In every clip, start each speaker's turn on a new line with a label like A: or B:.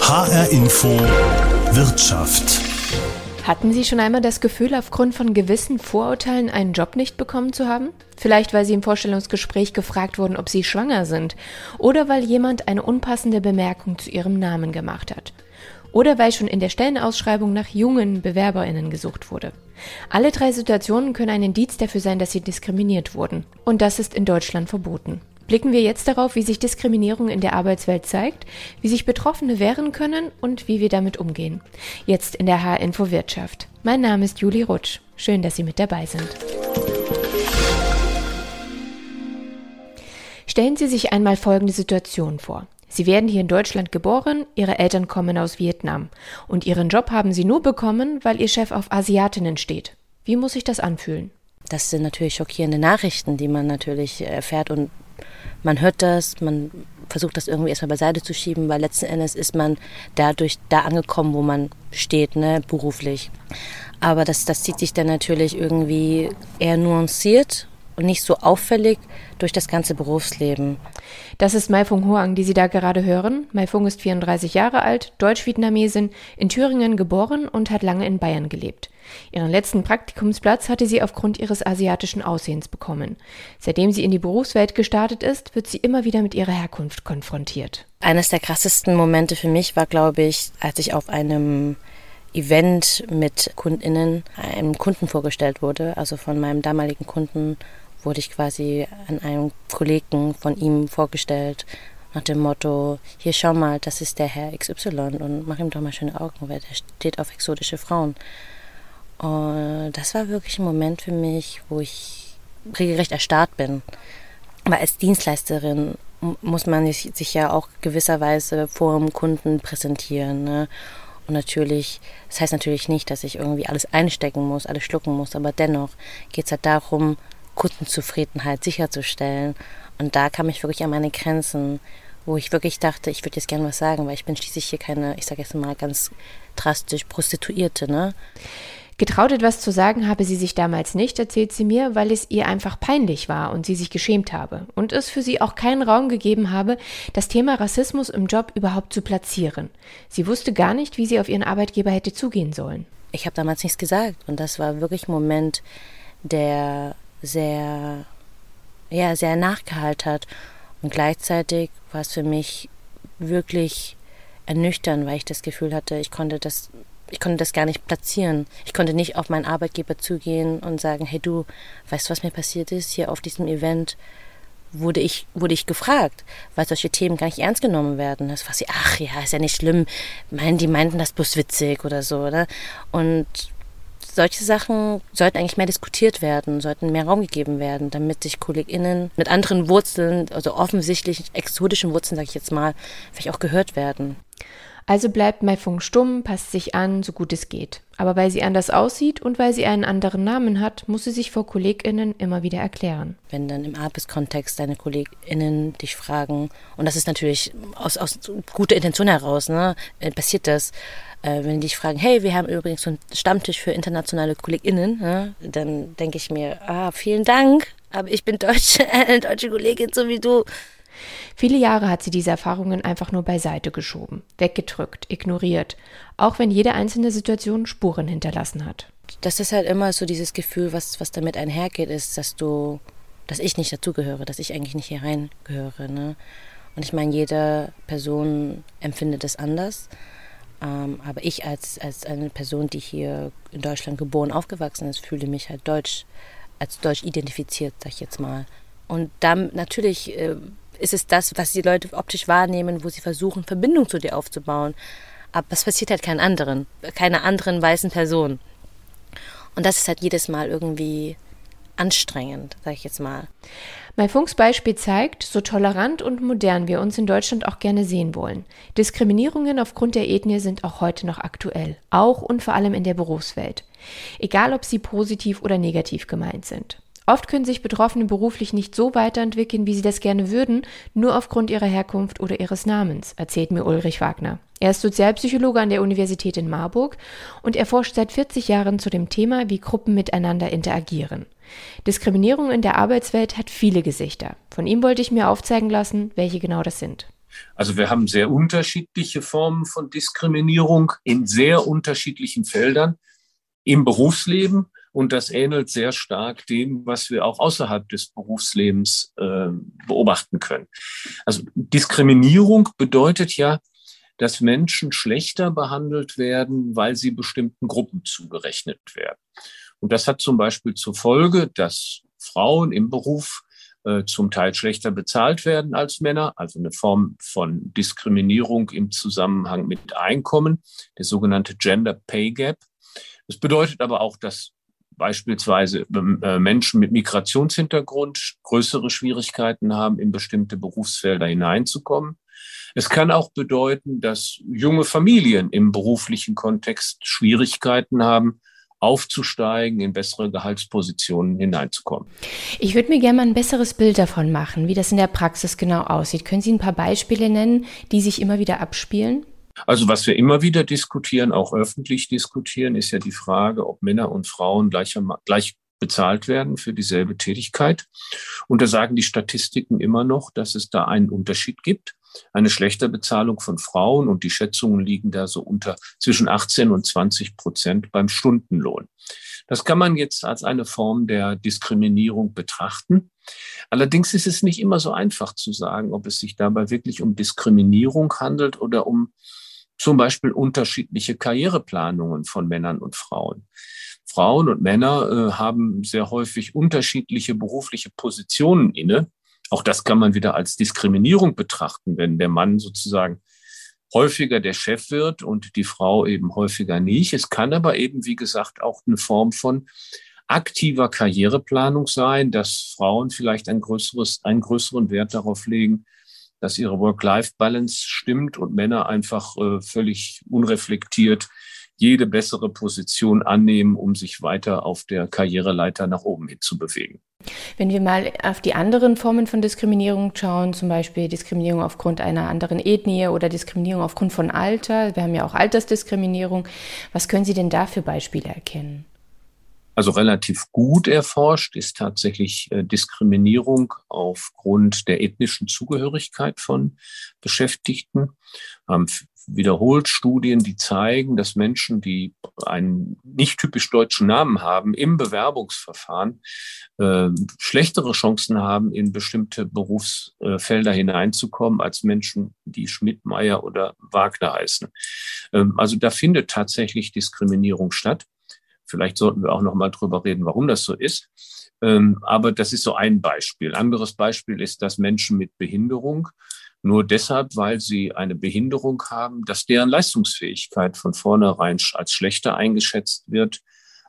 A: HR Info Wirtschaft.
B: Hatten Sie schon einmal das Gefühl, aufgrund von gewissen Vorurteilen einen Job nicht bekommen zu haben? Vielleicht, weil Sie im Vorstellungsgespräch gefragt wurden, ob Sie schwanger sind, oder weil jemand eine unpassende Bemerkung zu Ihrem Namen gemacht hat. Oder weil schon in der Stellenausschreibung nach jungen Bewerberinnen gesucht wurde. Alle drei Situationen können ein Indiz dafür sein, dass Sie diskriminiert wurden. Und das ist in Deutschland verboten. Blicken wir jetzt darauf, wie sich Diskriminierung in der Arbeitswelt zeigt, wie sich Betroffene wehren können und wie wir damit umgehen. Jetzt in der H-Info Wirtschaft. Mein Name ist Juli Rutsch. Schön, dass Sie mit dabei sind. Stellen Sie sich einmal folgende Situation vor. Sie werden hier in Deutschland geboren, Ihre Eltern kommen aus Vietnam und Ihren Job haben Sie nur bekommen, weil Ihr Chef auf Asiatinnen steht. Wie muss sich das anfühlen?
C: Das sind natürlich schockierende Nachrichten, die man natürlich erfährt und man hört das, man versucht das irgendwie erstmal beiseite zu schieben, weil letzten Endes ist man dadurch da angekommen, wo man steht, ne, beruflich. Aber das, das zieht sich dann natürlich irgendwie eher nuanciert und nicht so auffällig durch das ganze Berufsleben.
B: Das ist Mai Fung Hoang, die Sie da gerade hören. Mai Fung ist 34 Jahre alt, Deutsch-Vietnamesin, in Thüringen geboren und hat lange in Bayern gelebt. Ihren letzten Praktikumsplatz hatte sie aufgrund ihres asiatischen Aussehens bekommen. Seitdem sie in die Berufswelt gestartet ist, wird sie immer wieder mit ihrer Herkunft konfrontiert.
C: Eines der krassesten Momente für mich war, glaube ich, als ich auf einem Event mit KundInnen einem Kunden vorgestellt wurde, also von meinem damaligen Kunden wurde ich quasi an einem Kollegen von ihm vorgestellt, nach dem Motto, hier schau mal, das ist der Herr XY und mach ihm doch mal schöne Augen, weil der steht auf exotische Frauen. Und das war wirklich ein Moment für mich, wo ich regelrecht erstarrt bin. Weil als Dienstleisterin muss man sich ja auch gewisserweise vor dem Kunden präsentieren. Ne? Und natürlich, das heißt natürlich nicht, dass ich irgendwie alles einstecken muss, alles schlucken muss, aber dennoch geht es halt darum, Kundenzufriedenheit sicherzustellen. Und da kam ich wirklich an meine Grenzen, wo ich wirklich dachte, ich würde jetzt gerne was sagen, weil ich bin schließlich hier keine, ich sage jetzt mal ganz drastisch, Prostituierte, ne?
B: Getraut etwas zu sagen habe sie sich damals nicht, erzählt sie mir, weil es ihr einfach peinlich war und sie sich geschämt habe und es für sie auch keinen Raum gegeben habe, das Thema Rassismus im Job überhaupt zu platzieren. Sie wusste gar nicht, wie sie auf ihren Arbeitgeber hätte zugehen sollen.
C: Ich habe damals nichts gesagt und das war wirklich ein Moment, der sehr, ja, sehr nachgehalten hat und gleichzeitig war es für mich wirklich ernüchternd, weil ich das Gefühl hatte, ich konnte das ich konnte das gar nicht platzieren. Ich konnte nicht auf meinen Arbeitgeber zugehen und sagen, hey du, weißt du, was mir passiert ist? Hier auf diesem Event wurde ich, wurde ich gefragt, weil solche Themen gar nicht ernst genommen werden. Das war sie, ach ja, ist ja nicht schlimm. Meinen, die meinten das bloß witzig oder so, oder? Und solche Sachen sollten eigentlich mehr diskutiert werden, sollten mehr Raum gegeben werden, damit sich KollegInnen mit anderen Wurzeln, also offensichtlich exotischen Wurzeln, sage ich jetzt mal, vielleicht auch gehört werden.
B: Also bleibt Maifung stumm, passt sich an, so gut es geht. Aber weil sie anders aussieht und weil sie einen anderen Namen hat, muss sie sich vor KollegInnen immer wieder erklären.
C: Wenn dann im Arbeitskontext deine KollegInnen dich fragen, und das ist natürlich aus, aus guter Intention heraus, ne, äh, passiert das, äh, wenn die dich fragen, hey, wir haben übrigens so einen Stammtisch für internationale KollegInnen, ne, dann denke ich mir, ah, vielen Dank, aber ich bin Deutsche, eine deutsche Kollegin, so wie du.
B: Viele Jahre hat sie diese Erfahrungen einfach nur beiseite geschoben, weggedrückt, ignoriert, auch wenn jede einzelne Situation Spuren hinterlassen hat.
C: Das ist halt immer so dieses Gefühl, was, was damit einhergeht, ist, dass du, dass ich nicht dazugehöre, dass ich eigentlich nicht hier reingehöre. Ne? Und ich meine, jede Person empfindet es anders. Ähm, aber ich als, als eine Person, die hier in Deutschland geboren, aufgewachsen ist, fühle mich halt deutsch, als deutsch identifiziert, sag ich jetzt mal. Und dann natürlich äh, ist es das, was die Leute optisch wahrnehmen, wo sie versuchen, Verbindung zu dir aufzubauen. Aber es passiert halt keinen anderen, keine anderen weißen Person. Und das ist halt jedes Mal irgendwie anstrengend, sag ich jetzt mal.
B: Mein Funks Beispiel zeigt, so tolerant und modern wir uns in Deutschland auch gerne sehen wollen. Diskriminierungen aufgrund der Ethnie sind auch heute noch aktuell, auch und vor allem in der Berufswelt. Egal, ob sie positiv oder negativ gemeint sind. Oft können sich Betroffene beruflich nicht so weiterentwickeln, wie sie das gerne würden, nur aufgrund ihrer Herkunft oder ihres Namens, erzählt mir Ulrich Wagner. Er ist Sozialpsychologe an der Universität in Marburg und er forscht seit 40 Jahren zu dem Thema, wie Gruppen miteinander interagieren. Diskriminierung in der Arbeitswelt hat viele Gesichter. Von ihm wollte ich mir aufzeigen lassen, welche genau das sind.
D: Also wir haben sehr unterschiedliche Formen von Diskriminierung in sehr unterschiedlichen Feldern im Berufsleben. Und das ähnelt sehr stark dem, was wir auch außerhalb des Berufslebens äh, beobachten können. Also Diskriminierung bedeutet ja, dass Menschen schlechter behandelt werden, weil sie bestimmten Gruppen zugerechnet werden. Und das hat zum Beispiel zur Folge, dass Frauen im Beruf äh, zum Teil schlechter bezahlt werden als Männer, also eine Form von Diskriminierung im Zusammenhang mit Einkommen, der sogenannte Gender Pay Gap. Das bedeutet aber auch, dass beispielsweise ähm, äh, Menschen mit Migrationshintergrund größere Schwierigkeiten haben, in bestimmte Berufsfelder hineinzukommen. Es kann auch bedeuten, dass junge Familien im beruflichen Kontext Schwierigkeiten haben, aufzusteigen, in bessere Gehaltspositionen hineinzukommen.
B: Ich würde mir gerne mal ein besseres Bild davon machen, wie das in der Praxis genau aussieht. Können Sie ein paar Beispiele nennen, die sich immer wieder abspielen?
D: Also was wir immer wieder diskutieren, auch öffentlich diskutieren, ist ja die Frage, ob Männer und Frauen gleicher, gleich bezahlt werden für dieselbe Tätigkeit. Und da sagen die Statistiken immer noch, dass es da einen Unterschied gibt eine schlechte Bezahlung von Frauen und die Schätzungen liegen da so unter zwischen 18 und 20 Prozent beim Stundenlohn. Das kann man jetzt als eine Form der Diskriminierung betrachten. Allerdings ist es nicht immer so einfach zu sagen, ob es sich dabei wirklich um Diskriminierung handelt oder um zum Beispiel unterschiedliche Karriereplanungen von Männern und Frauen. Frauen und Männer äh, haben sehr häufig unterschiedliche berufliche Positionen inne. Auch das kann man wieder als Diskriminierung betrachten, wenn der Mann sozusagen häufiger der Chef wird und die Frau eben häufiger nicht. Es kann aber eben, wie gesagt, auch eine Form von aktiver Karriereplanung sein, dass Frauen vielleicht ein größeres, einen größeren Wert darauf legen, dass ihre Work-Life-Balance stimmt und Männer einfach äh, völlig unreflektiert jede bessere Position annehmen, um sich weiter auf der Karriereleiter nach oben hin zu bewegen.
B: Wenn wir mal auf die anderen Formen von Diskriminierung schauen, zum Beispiel Diskriminierung aufgrund einer anderen Ethnie oder Diskriminierung aufgrund von Alter, wir haben ja auch Altersdiskriminierung, was können Sie denn da für Beispiele erkennen?
D: Also relativ gut erforscht ist tatsächlich äh, Diskriminierung aufgrund der ethnischen Zugehörigkeit von Beschäftigten. Ähm, wiederholt Studien, die zeigen, dass Menschen, die einen nicht typisch deutschen Namen haben, im Bewerbungsverfahren äh, schlechtere Chancen haben, in bestimmte Berufsfelder hineinzukommen, als Menschen, die Schmidt, Meyer oder Wagner heißen. Ähm, also da findet tatsächlich Diskriminierung statt. Vielleicht sollten wir auch noch mal drüber reden, warum das so ist. Ähm, aber das ist so ein Beispiel. Anderes Beispiel ist, dass Menschen mit Behinderung nur deshalb, weil sie eine Behinderung haben, dass deren Leistungsfähigkeit von vornherein als schlechter eingeschätzt wird,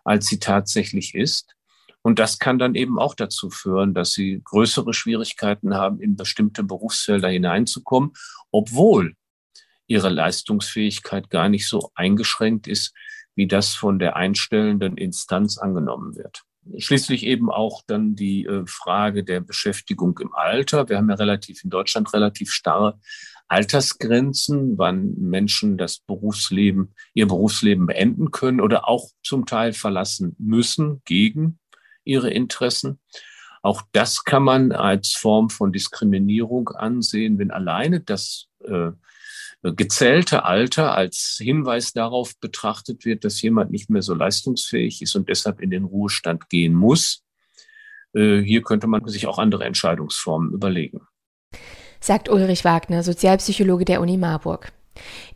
D: als sie tatsächlich ist. Und das kann dann eben auch dazu führen, dass sie größere Schwierigkeiten haben, in bestimmte Berufsfelder hineinzukommen, obwohl ihre Leistungsfähigkeit gar nicht so eingeschränkt ist, wie das von der einstellenden Instanz angenommen wird. Schließlich eben auch dann die äh, Frage der Beschäftigung im Alter. Wir haben ja relativ in Deutschland relativ starre Altersgrenzen, wann Menschen das Berufsleben, ihr Berufsleben beenden können oder auch zum Teil verlassen müssen gegen ihre Interessen. Auch das kann man als Form von Diskriminierung ansehen, wenn alleine das äh, gezählte Alter als Hinweis darauf betrachtet wird, dass jemand nicht mehr so leistungsfähig ist und deshalb in den Ruhestand gehen muss. Äh, hier könnte man sich auch andere Entscheidungsformen überlegen.
B: Sagt Ulrich Wagner, Sozialpsychologe der Uni Marburg.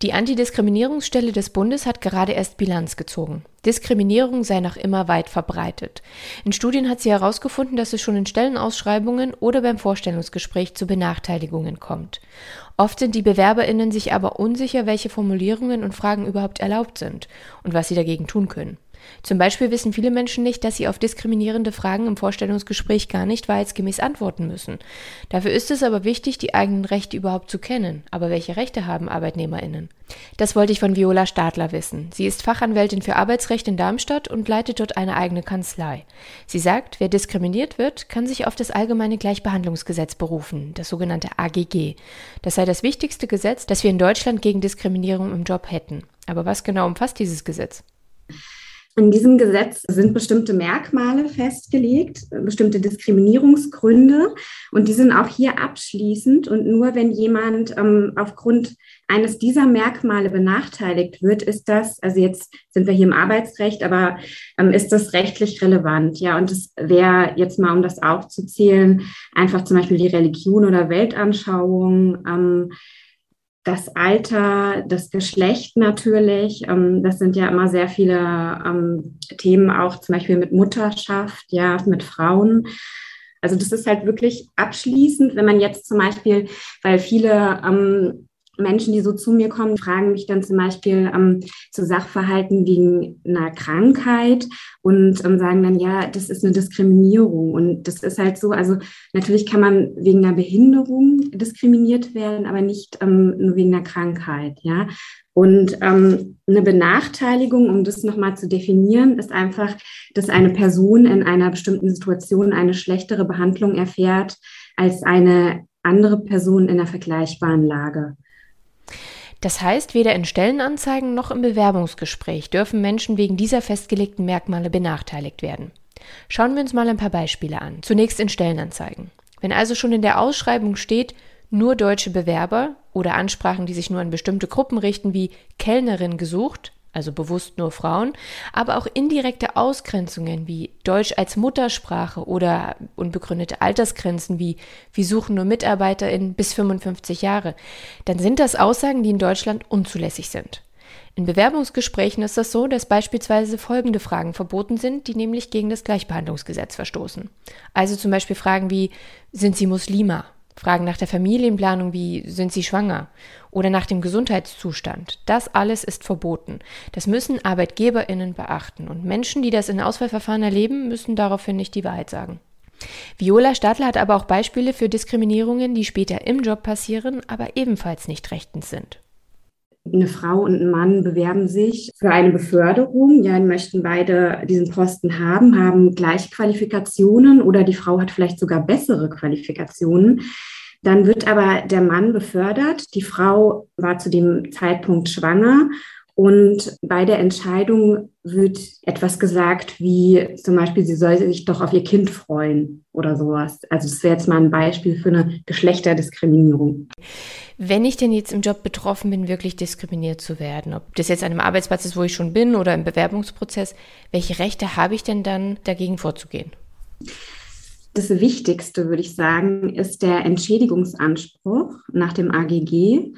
B: Die Antidiskriminierungsstelle des Bundes hat gerade erst Bilanz gezogen. Diskriminierung sei noch immer weit verbreitet. In Studien hat sie herausgefunden, dass es schon in Stellenausschreibungen oder beim Vorstellungsgespräch zu Benachteiligungen kommt. Oft sind die Bewerberinnen sich aber unsicher, welche Formulierungen und Fragen überhaupt erlaubt sind und was sie dagegen tun können. Zum Beispiel wissen viele Menschen nicht, dass sie auf diskriminierende Fragen im Vorstellungsgespräch gar nicht wahrheitsgemäß antworten müssen. Dafür ist es aber wichtig, die eigenen Rechte überhaupt zu kennen. Aber welche Rechte haben ArbeitnehmerInnen? Das wollte ich von Viola Stadler wissen. Sie ist Fachanwältin für Arbeitsrecht in Darmstadt und leitet dort eine eigene Kanzlei. Sie sagt, wer diskriminiert wird, kann sich auf das Allgemeine Gleichbehandlungsgesetz berufen, das sogenannte AGG. Das sei das wichtigste Gesetz, das wir in Deutschland gegen Diskriminierung im Job hätten. Aber was genau umfasst dieses Gesetz?
E: In diesem Gesetz sind bestimmte Merkmale festgelegt, bestimmte Diskriminierungsgründe und die sind auch hier abschließend und nur wenn jemand ähm, aufgrund eines dieser Merkmale benachteiligt wird, ist das, also jetzt sind wir hier im Arbeitsrecht, aber ähm, ist das rechtlich relevant? Ja, und es wäre jetzt mal, um das aufzuzählen, einfach zum Beispiel die Religion oder Weltanschauung, ähm, das Alter, das Geschlecht natürlich. Ähm, das sind ja immer sehr viele ähm, Themen, auch zum Beispiel mit Mutterschaft, ja, mit Frauen. Also das ist halt wirklich abschließend, wenn man jetzt zum Beispiel, weil viele ähm, Menschen, die so zu mir kommen, fragen mich dann zum Beispiel ähm, zu Sachverhalten wegen einer Krankheit und ähm, sagen dann, ja, das ist eine Diskriminierung. Und das ist halt so, also natürlich kann man wegen einer Behinderung diskriminiert werden, aber nicht ähm, nur wegen einer Krankheit, ja. Und ähm, eine Benachteiligung, um das nochmal zu definieren, ist einfach, dass eine Person in einer bestimmten Situation eine schlechtere Behandlung erfährt als eine andere Person in einer vergleichbaren Lage.
B: Das heißt, weder in Stellenanzeigen noch im Bewerbungsgespräch dürfen Menschen wegen dieser festgelegten Merkmale benachteiligt werden. Schauen wir uns mal ein paar Beispiele an. Zunächst in Stellenanzeigen. Wenn also schon in der Ausschreibung steht, nur deutsche Bewerber oder Ansprachen, die sich nur an bestimmte Gruppen richten, wie Kellnerin gesucht, also bewusst nur Frauen, aber auch indirekte Ausgrenzungen wie Deutsch als Muttersprache oder unbegründete Altersgrenzen wie wir suchen nur MitarbeiterInnen bis 55 Jahre, dann sind das Aussagen, die in Deutschland unzulässig sind. In Bewerbungsgesprächen ist das so, dass beispielsweise folgende Fragen verboten sind, die nämlich gegen das Gleichbehandlungsgesetz verstoßen. Also zum Beispiel Fragen wie sind Sie Muslima Fragen nach der Familienplanung wie sind Sie schwanger oder nach dem Gesundheitszustand. Das alles ist verboten. Das müssen Arbeitgeberinnen beachten und Menschen, die das in Auswahlverfahren erleben, müssen daraufhin nicht die Wahrheit sagen. Viola Stadler hat aber auch Beispiele für Diskriminierungen, die später im Job passieren, aber ebenfalls nicht rechtens sind
E: eine Frau und ein Mann bewerben sich für eine Beförderung. Ja, möchten beide diesen Posten haben, haben gleiche Qualifikationen oder die Frau hat vielleicht sogar bessere Qualifikationen. Dann wird aber der Mann befördert. Die Frau war zu dem Zeitpunkt schwanger und bei der Entscheidung wird etwas gesagt, wie zum Beispiel, sie soll sich doch auf ihr Kind freuen oder sowas. Also das wäre jetzt mal ein Beispiel für eine Geschlechterdiskriminierung.
B: Wenn ich denn jetzt im Job betroffen bin, wirklich diskriminiert zu werden, ob das jetzt an einem Arbeitsplatz ist, wo ich schon bin oder im Bewerbungsprozess, welche Rechte habe ich denn dann dagegen vorzugehen?
E: Das Wichtigste, würde ich sagen, ist der Entschädigungsanspruch nach dem AGG.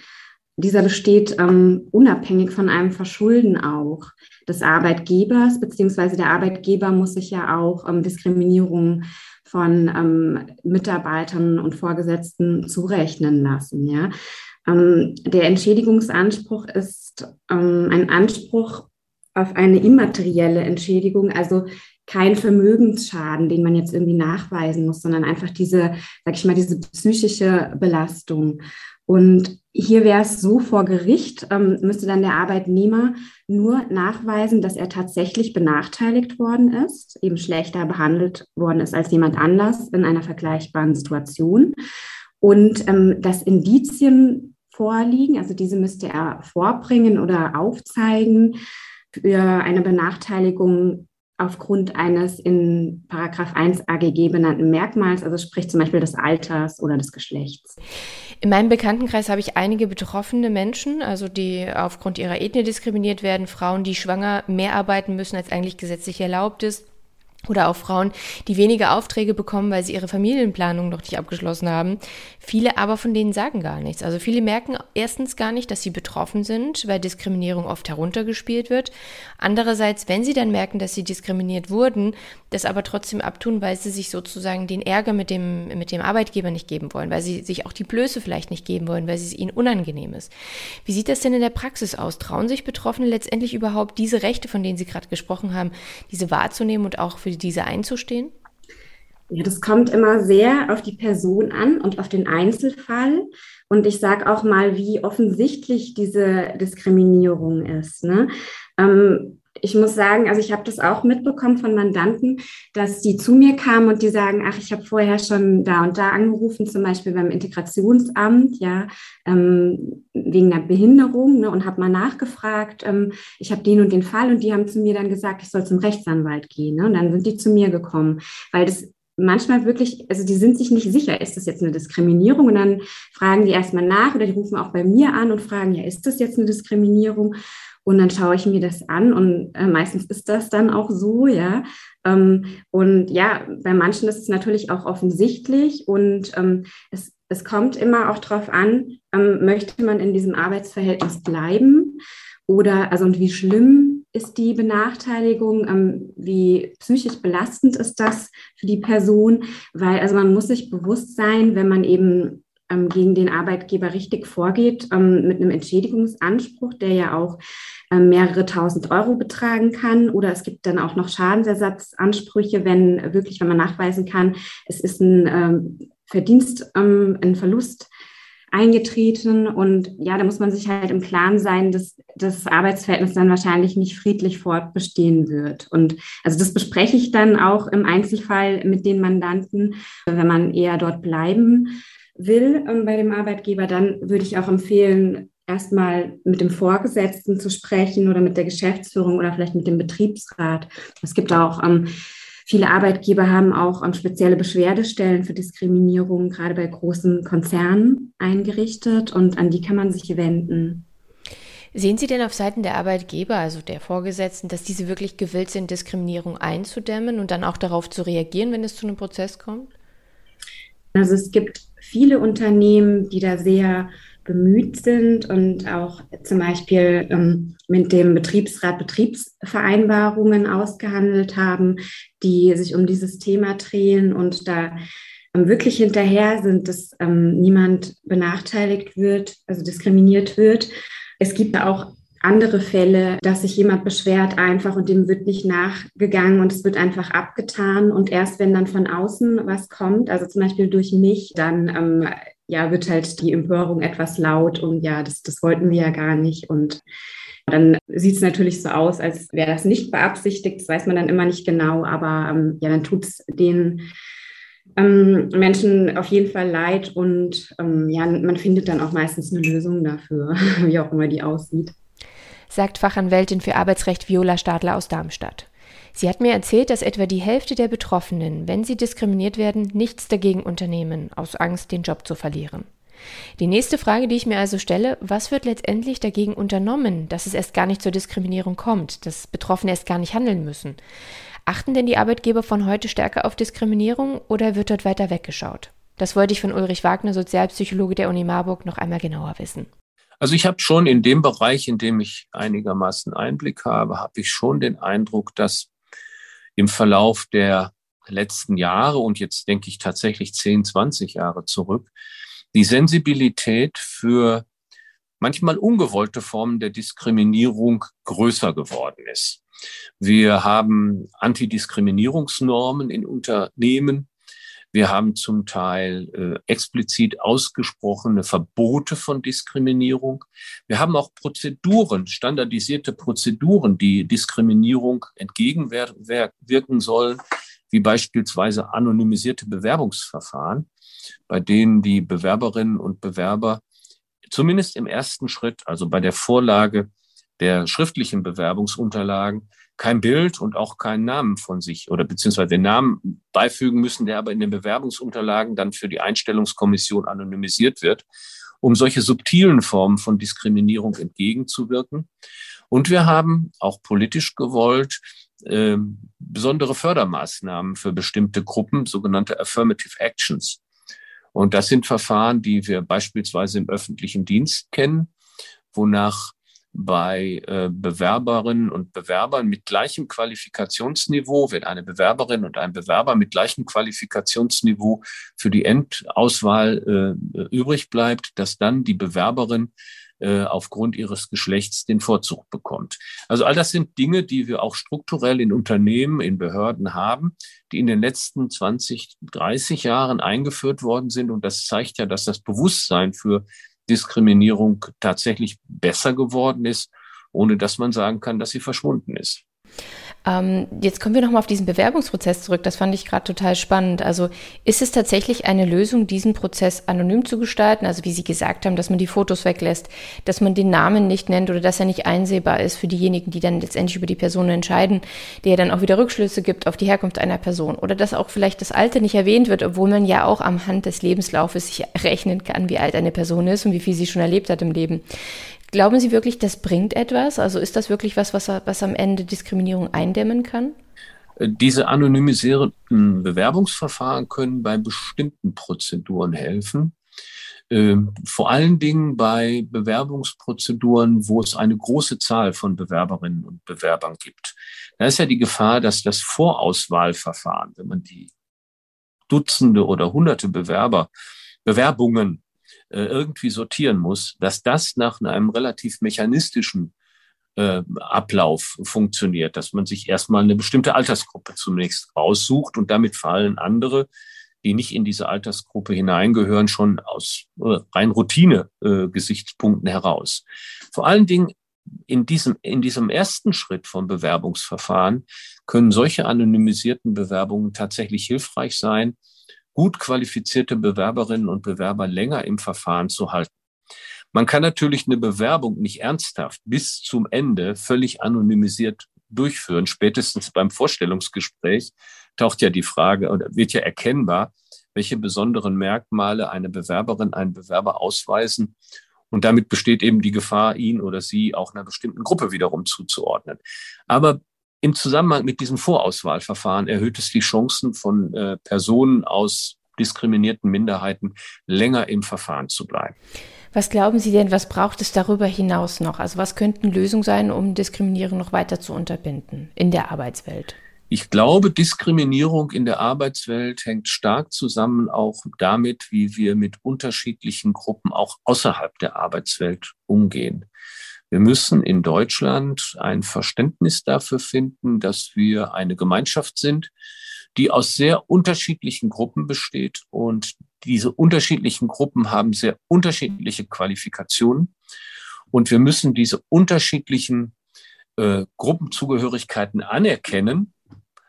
E: Dieser besteht ähm, unabhängig von einem Verschulden auch des Arbeitgebers, beziehungsweise der Arbeitgeber muss sich ja auch ähm, Diskriminierung von ähm, Mitarbeitern und Vorgesetzten zurechnen lassen. Ja? Ähm, der Entschädigungsanspruch ist ähm, ein Anspruch auf eine immaterielle Entschädigung, also kein Vermögensschaden, den man jetzt irgendwie nachweisen muss, sondern einfach diese, sag ich mal, diese psychische Belastung. Und hier wäre es so vor Gericht, ähm, müsste dann der Arbeitnehmer nur nachweisen, dass er tatsächlich benachteiligt worden ist, eben schlechter behandelt worden ist als jemand anders in einer vergleichbaren Situation. Und ähm, dass Indizien vorliegen, also diese müsste er vorbringen oder aufzeigen für eine Benachteiligung aufgrund eines in Paragraph 1 AGG benannten Merkmals, also sprich zum Beispiel des Alters oder des Geschlechts.
B: In meinem Bekanntenkreis habe ich einige betroffene Menschen, also die aufgrund ihrer Ethnie diskriminiert werden, Frauen, die schwanger mehr arbeiten müssen, als eigentlich gesetzlich erlaubt ist oder auch Frauen, die weniger Aufträge bekommen, weil sie ihre Familienplanung noch nicht abgeschlossen haben. Viele aber von denen sagen gar nichts. Also viele merken erstens gar nicht, dass sie betroffen sind, weil Diskriminierung oft heruntergespielt wird. Andererseits, wenn sie dann merken, dass sie diskriminiert wurden, das aber trotzdem abtun, weil sie sich sozusagen den Ärger mit dem, mit dem Arbeitgeber nicht geben wollen, weil sie sich auch die Blöße vielleicht nicht geben wollen, weil es ihnen unangenehm ist. Wie sieht das denn in der Praxis aus? Trauen sich Betroffene letztendlich überhaupt diese Rechte, von denen Sie gerade gesprochen haben, diese wahrzunehmen und auch für für diese einzustehen?
E: Ja, das kommt immer sehr auf die Person an und auf den Einzelfall. Und ich sage auch mal, wie offensichtlich diese Diskriminierung ist. Ne? Ähm, ich muss sagen, also ich habe das auch mitbekommen von Mandanten, dass die zu mir kamen und die sagen, ach, ich habe vorher schon da und da angerufen, zum Beispiel beim Integrationsamt, ja, ähm, wegen einer Behinderung ne, und habe mal nachgefragt, ähm, ich habe den und den Fall und die haben zu mir dann gesagt, ich soll zum Rechtsanwalt gehen. Ne, und dann sind die zu mir gekommen, weil das manchmal wirklich, also die sind sich nicht sicher, ist das jetzt eine Diskriminierung? Und dann fragen die erstmal nach oder die rufen auch bei mir an und fragen, ja, ist das jetzt eine Diskriminierung? Und dann schaue ich mir das an und äh, meistens ist das dann auch so, ja. Ähm, und ja, bei manchen ist es natürlich auch offensichtlich und ähm, es, es kommt immer auch darauf an, ähm, möchte man in diesem Arbeitsverhältnis bleiben oder, also und wie schlimm ist die Benachteiligung, ähm, wie psychisch belastend ist das für die Person, weil also man muss sich bewusst sein, wenn man eben ähm, gegen den Arbeitgeber richtig vorgeht, ähm, mit einem Entschädigungsanspruch, der ja auch ähm, mehrere tausend Euro betragen kann. Oder es gibt dann auch noch Schadensersatzansprüche, wenn wirklich, wenn man nachweisen kann, es ist ein ähm, Verdienst, ähm, ein Verlust eingetreten. Und ja, da muss man sich halt im Klaren sein, dass das Arbeitsverhältnis dann wahrscheinlich nicht friedlich fortbestehen wird. Und also das bespreche ich dann auch im Einzelfall mit den Mandanten, wenn man eher dort bleiben will ähm, bei dem Arbeitgeber, dann würde ich auch empfehlen, erstmal mit dem Vorgesetzten zu sprechen oder mit der Geschäftsführung oder vielleicht mit dem Betriebsrat. Es gibt auch ähm, viele Arbeitgeber haben auch ähm, spezielle Beschwerdestellen für Diskriminierung gerade bei großen Konzernen eingerichtet und an die kann man sich wenden.
B: Sehen Sie denn auf Seiten der Arbeitgeber, also der Vorgesetzten, dass diese wirklich gewillt sind, Diskriminierung einzudämmen und dann auch darauf zu reagieren, wenn es zu einem Prozess kommt?
E: Also es gibt viele Unternehmen, die da sehr bemüht sind und auch zum Beispiel ähm, mit dem Betriebsrat Betriebsvereinbarungen ausgehandelt haben, die sich um dieses Thema drehen und da ähm, wirklich hinterher sind, dass ähm, niemand benachteiligt wird, also diskriminiert wird. Es gibt auch andere Fälle, dass sich jemand beschwert einfach und dem wird nicht nachgegangen und es wird einfach abgetan. Und erst wenn dann von außen was kommt, also zum Beispiel durch mich, dann ähm, ja, wird halt die Empörung etwas laut und ja, das, das wollten wir ja gar nicht. Und dann sieht es natürlich so aus, als wäre das nicht beabsichtigt. Das weiß man dann immer nicht genau, aber ähm, ja, dann tut es den ähm, Menschen auf jeden Fall leid und ähm, ja, man findet dann auch meistens eine Lösung dafür, wie auch immer die aussieht
B: sagt Fachanwältin für Arbeitsrecht Viola Stadler aus Darmstadt. Sie hat mir erzählt, dass etwa die Hälfte der Betroffenen, wenn sie diskriminiert werden, nichts dagegen unternehmen, aus Angst, den Job zu verlieren. Die nächste Frage, die ich mir also stelle, was wird letztendlich dagegen unternommen, dass es erst gar nicht zur Diskriminierung kommt, dass Betroffene erst gar nicht handeln müssen? Achten denn die Arbeitgeber von heute stärker auf Diskriminierung oder wird dort weiter weggeschaut? Das wollte ich von Ulrich Wagner, Sozialpsychologe der Uni Marburg, noch einmal genauer wissen.
D: Also ich habe schon in dem Bereich, in dem ich einigermaßen Einblick habe, habe ich schon den Eindruck, dass im Verlauf der letzten Jahre und jetzt denke ich tatsächlich 10, 20 Jahre zurück, die Sensibilität für manchmal ungewollte Formen der Diskriminierung größer geworden ist. Wir haben Antidiskriminierungsnormen in Unternehmen, wir haben zum Teil äh, explizit ausgesprochene Verbote von Diskriminierung. Wir haben auch Prozeduren, standardisierte Prozeduren, die Diskriminierung entgegenwirken sollen, wie beispielsweise anonymisierte Bewerbungsverfahren, bei denen die Bewerberinnen und Bewerber zumindest im ersten Schritt, also bei der Vorlage der schriftlichen Bewerbungsunterlagen, kein Bild und auch keinen Namen von sich oder beziehungsweise den Namen beifügen müssen, der aber in den Bewerbungsunterlagen dann für die Einstellungskommission anonymisiert wird, um solche subtilen Formen von Diskriminierung entgegenzuwirken. Und wir haben auch politisch gewollt äh, besondere Fördermaßnahmen für bestimmte Gruppen, sogenannte Affirmative Actions. Und das sind Verfahren, die wir beispielsweise im öffentlichen Dienst kennen, wonach bei äh, Bewerberinnen und Bewerbern mit gleichem Qualifikationsniveau, wenn eine Bewerberin und ein Bewerber mit gleichem Qualifikationsniveau für die Endauswahl äh, übrig bleibt, dass dann die Bewerberin äh, aufgrund ihres Geschlechts den Vorzug bekommt. Also all das sind Dinge, die wir auch strukturell in Unternehmen, in Behörden haben, die in den letzten 20, 30 Jahren eingeführt worden sind. Und das zeigt ja, dass das Bewusstsein für Diskriminierung tatsächlich besser geworden ist, ohne dass man sagen kann, dass sie verschwunden ist.
B: Ähm, jetzt kommen wir nochmal auf diesen Bewerbungsprozess zurück. Das fand ich gerade total spannend. Also ist es tatsächlich eine Lösung, diesen Prozess anonym zu gestalten? Also wie Sie gesagt haben, dass man die Fotos weglässt, dass man den Namen nicht nennt oder dass er nicht einsehbar ist für diejenigen, die dann letztendlich über die Person entscheiden, der dann auch wieder Rückschlüsse gibt auf die Herkunft einer Person. Oder dass auch vielleicht das Alter nicht erwähnt wird, obwohl man ja auch am Hand des Lebenslaufes sich rechnen kann, wie alt eine Person ist und wie viel sie schon erlebt hat im Leben. Glauben Sie wirklich, das bringt etwas? Also ist das wirklich was, was, was am Ende Diskriminierung eindämmen kann?
D: Diese anonymisierten Bewerbungsverfahren können bei bestimmten Prozeduren helfen. Ähm, vor allen Dingen bei Bewerbungsprozeduren, wo es eine große Zahl von Bewerberinnen und Bewerbern gibt. Da ist ja die Gefahr, dass das Vorauswahlverfahren, wenn man die Dutzende oder Hunderte Bewerber, Bewerbungen irgendwie sortieren muss, dass das nach einem relativ mechanistischen äh, Ablauf funktioniert, dass man sich erstmal eine bestimmte Altersgruppe zunächst raussucht und damit fallen andere, die nicht in diese Altersgruppe hineingehören, schon aus äh, rein Routine-Gesichtspunkten äh, heraus. Vor allen Dingen in diesem, in diesem ersten Schritt vom Bewerbungsverfahren können solche anonymisierten Bewerbungen tatsächlich hilfreich sein, gut qualifizierte Bewerberinnen und Bewerber länger im Verfahren zu halten. Man kann natürlich eine Bewerbung nicht ernsthaft bis zum Ende völlig anonymisiert durchführen. Spätestens beim Vorstellungsgespräch taucht ja die Frage oder wird ja erkennbar, welche besonderen Merkmale eine Bewerberin, ein Bewerber ausweisen. Und damit besteht eben die Gefahr, ihn oder sie auch einer bestimmten Gruppe wiederum zuzuordnen. Aber im Zusammenhang mit diesem Vorauswahlverfahren erhöht es die Chancen von äh, Personen aus diskriminierten Minderheiten länger im Verfahren zu bleiben.
B: Was glauben Sie denn, was braucht es darüber hinaus noch? Also was könnten Lösungen sein, um Diskriminierung noch weiter zu unterbinden in der Arbeitswelt?
D: Ich glaube, Diskriminierung in der Arbeitswelt hängt stark zusammen auch damit, wie wir mit unterschiedlichen Gruppen auch außerhalb der Arbeitswelt umgehen. Wir müssen in Deutschland ein Verständnis dafür finden, dass wir eine Gemeinschaft sind, die aus sehr unterschiedlichen Gruppen besteht. Und diese unterschiedlichen Gruppen haben sehr unterschiedliche Qualifikationen. Und wir müssen diese unterschiedlichen äh, Gruppenzugehörigkeiten anerkennen,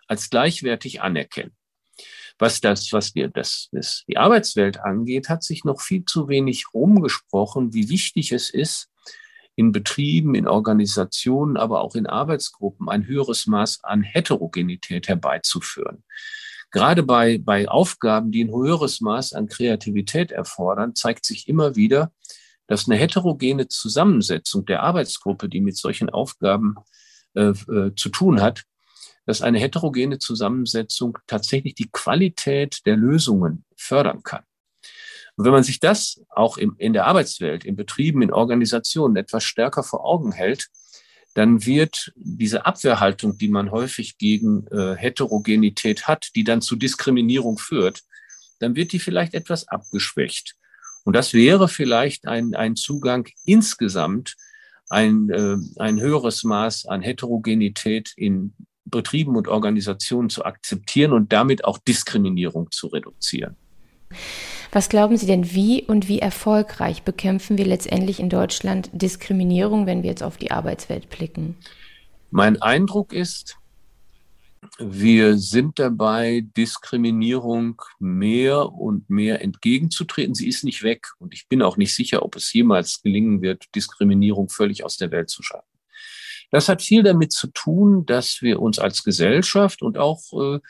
D: als gleichwertig anerkennen. Was das, was die, das, das, die Arbeitswelt angeht, hat sich noch viel zu wenig rumgesprochen, wie wichtig es ist, in Betrieben, in Organisationen, aber auch in Arbeitsgruppen ein höheres Maß an Heterogenität herbeizuführen. Gerade bei, bei Aufgaben, die ein höheres Maß an Kreativität erfordern, zeigt sich immer wieder, dass eine heterogene Zusammensetzung der Arbeitsgruppe, die mit solchen Aufgaben äh, äh, zu tun hat, dass eine heterogene Zusammensetzung tatsächlich die Qualität der Lösungen fördern kann. Und wenn man sich das auch im, in der Arbeitswelt, in Betrieben, in Organisationen etwas stärker vor Augen hält, dann wird diese Abwehrhaltung, die man häufig gegen äh, Heterogenität hat, die dann zu Diskriminierung führt, dann wird die vielleicht etwas abgeschwächt. Und das wäre vielleicht ein, ein Zugang insgesamt, ein, äh, ein höheres Maß an Heterogenität in Betrieben und Organisationen zu akzeptieren und damit auch Diskriminierung zu reduzieren.
B: Was glauben Sie denn, wie und wie erfolgreich bekämpfen wir letztendlich in Deutschland Diskriminierung, wenn wir jetzt auf die Arbeitswelt blicken?
D: Mein Eindruck ist, wir sind dabei, Diskriminierung mehr und mehr entgegenzutreten. Sie ist nicht weg und ich bin auch nicht sicher, ob es jemals gelingen wird, Diskriminierung völlig aus der Welt zu schaffen. Das hat viel damit zu tun, dass wir uns als Gesellschaft und auch äh,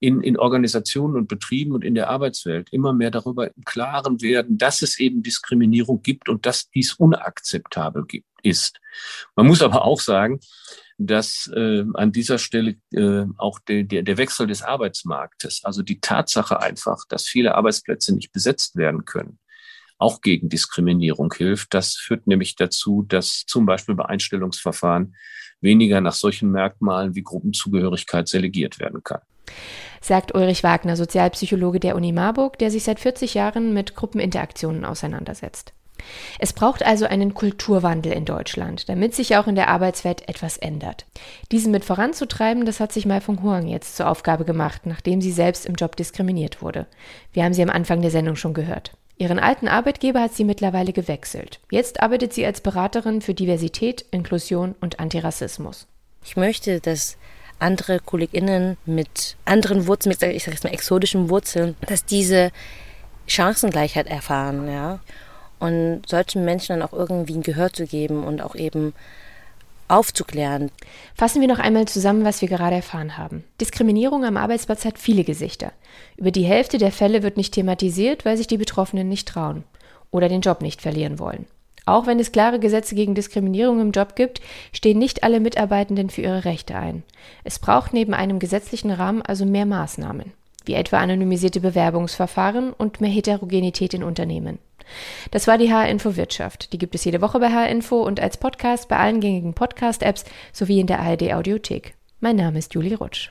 D: in, in Organisationen und Betrieben und in der Arbeitswelt immer mehr darüber im Klaren werden, dass es eben Diskriminierung gibt und dass dies unakzeptabel gibt, ist. Man muss aber auch sagen, dass äh, an dieser Stelle äh, auch de, de, der Wechsel des Arbeitsmarktes, also die Tatsache einfach, dass viele Arbeitsplätze nicht besetzt werden können, auch gegen Diskriminierung hilft. Das führt nämlich dazu, dass zum Beispiel bei Einstellungsverfahren weniger nach solchen Merkmalen wie Gruppenzugehörigkeit selegiert werden kann
B: sagt Ulrich Wagner, Sozialpsychologe der Uni Marburg, der sich seit 40 Jahren mit Gruppeninteraktionen auseinandersetzt. Es braucht also einen Kulturwandel in Deutschland, damit sich auch in der Arbeitswelt etwas ändert. Diesen mit voranzutreiben, das hat sich Mai Fung Huang jetzt zur Aufgabe gemacht, nachdem sie selbst im Job diskriminiert wurde. Wir haben sie am Anfang der Sendung schon gehört. Ihren alten Arbeitgeber hat sie mittlerweile gewechselt. Jetzt arbeitet sie als Beraterin für Diversität, Inklusion und Antirassismus.
C: Ich möchte, dass andere KollegInnen mit anderen Wurzeln, mit, ich sage jetzt mal exotischen Wurzeln, dass diese Chancengleichheit erfahren, ja. Und solchen Menschen dann auch irgendwie ein Gehör zu geben und auch eben aufzuklären.
B: Fassen wir noch einmal zusammen, was wir gerade erfahren haben. Diskriminierung am Arbeitsplatz hat viele Gesichter. Über die Hälfte der Fälle wird nicht thematisiert, weil sich die Betroffenen nicht trauen oder den Job nicht verlieren wollen. Auch wenn es klare Gesetze gegen Diskriminierung im Job gibt, stehen nicht alle Mitarbeitenden für ihre Rechte ein. Es braucht neben einem gesetzlichen Rahmen also mehr Maßnahmen, wie etwa anonymisierte Bewerbungsverfahren und mehr Heterogenität in Unternehmen. Das war die HR-Info Wirtschaft. Die gibt es jede Woche bei HR-Info und als Podcast bei allen gängigen Podcast-Apps sowie in der ARD-Audiothek. Mein Name ist Julie Rutsch.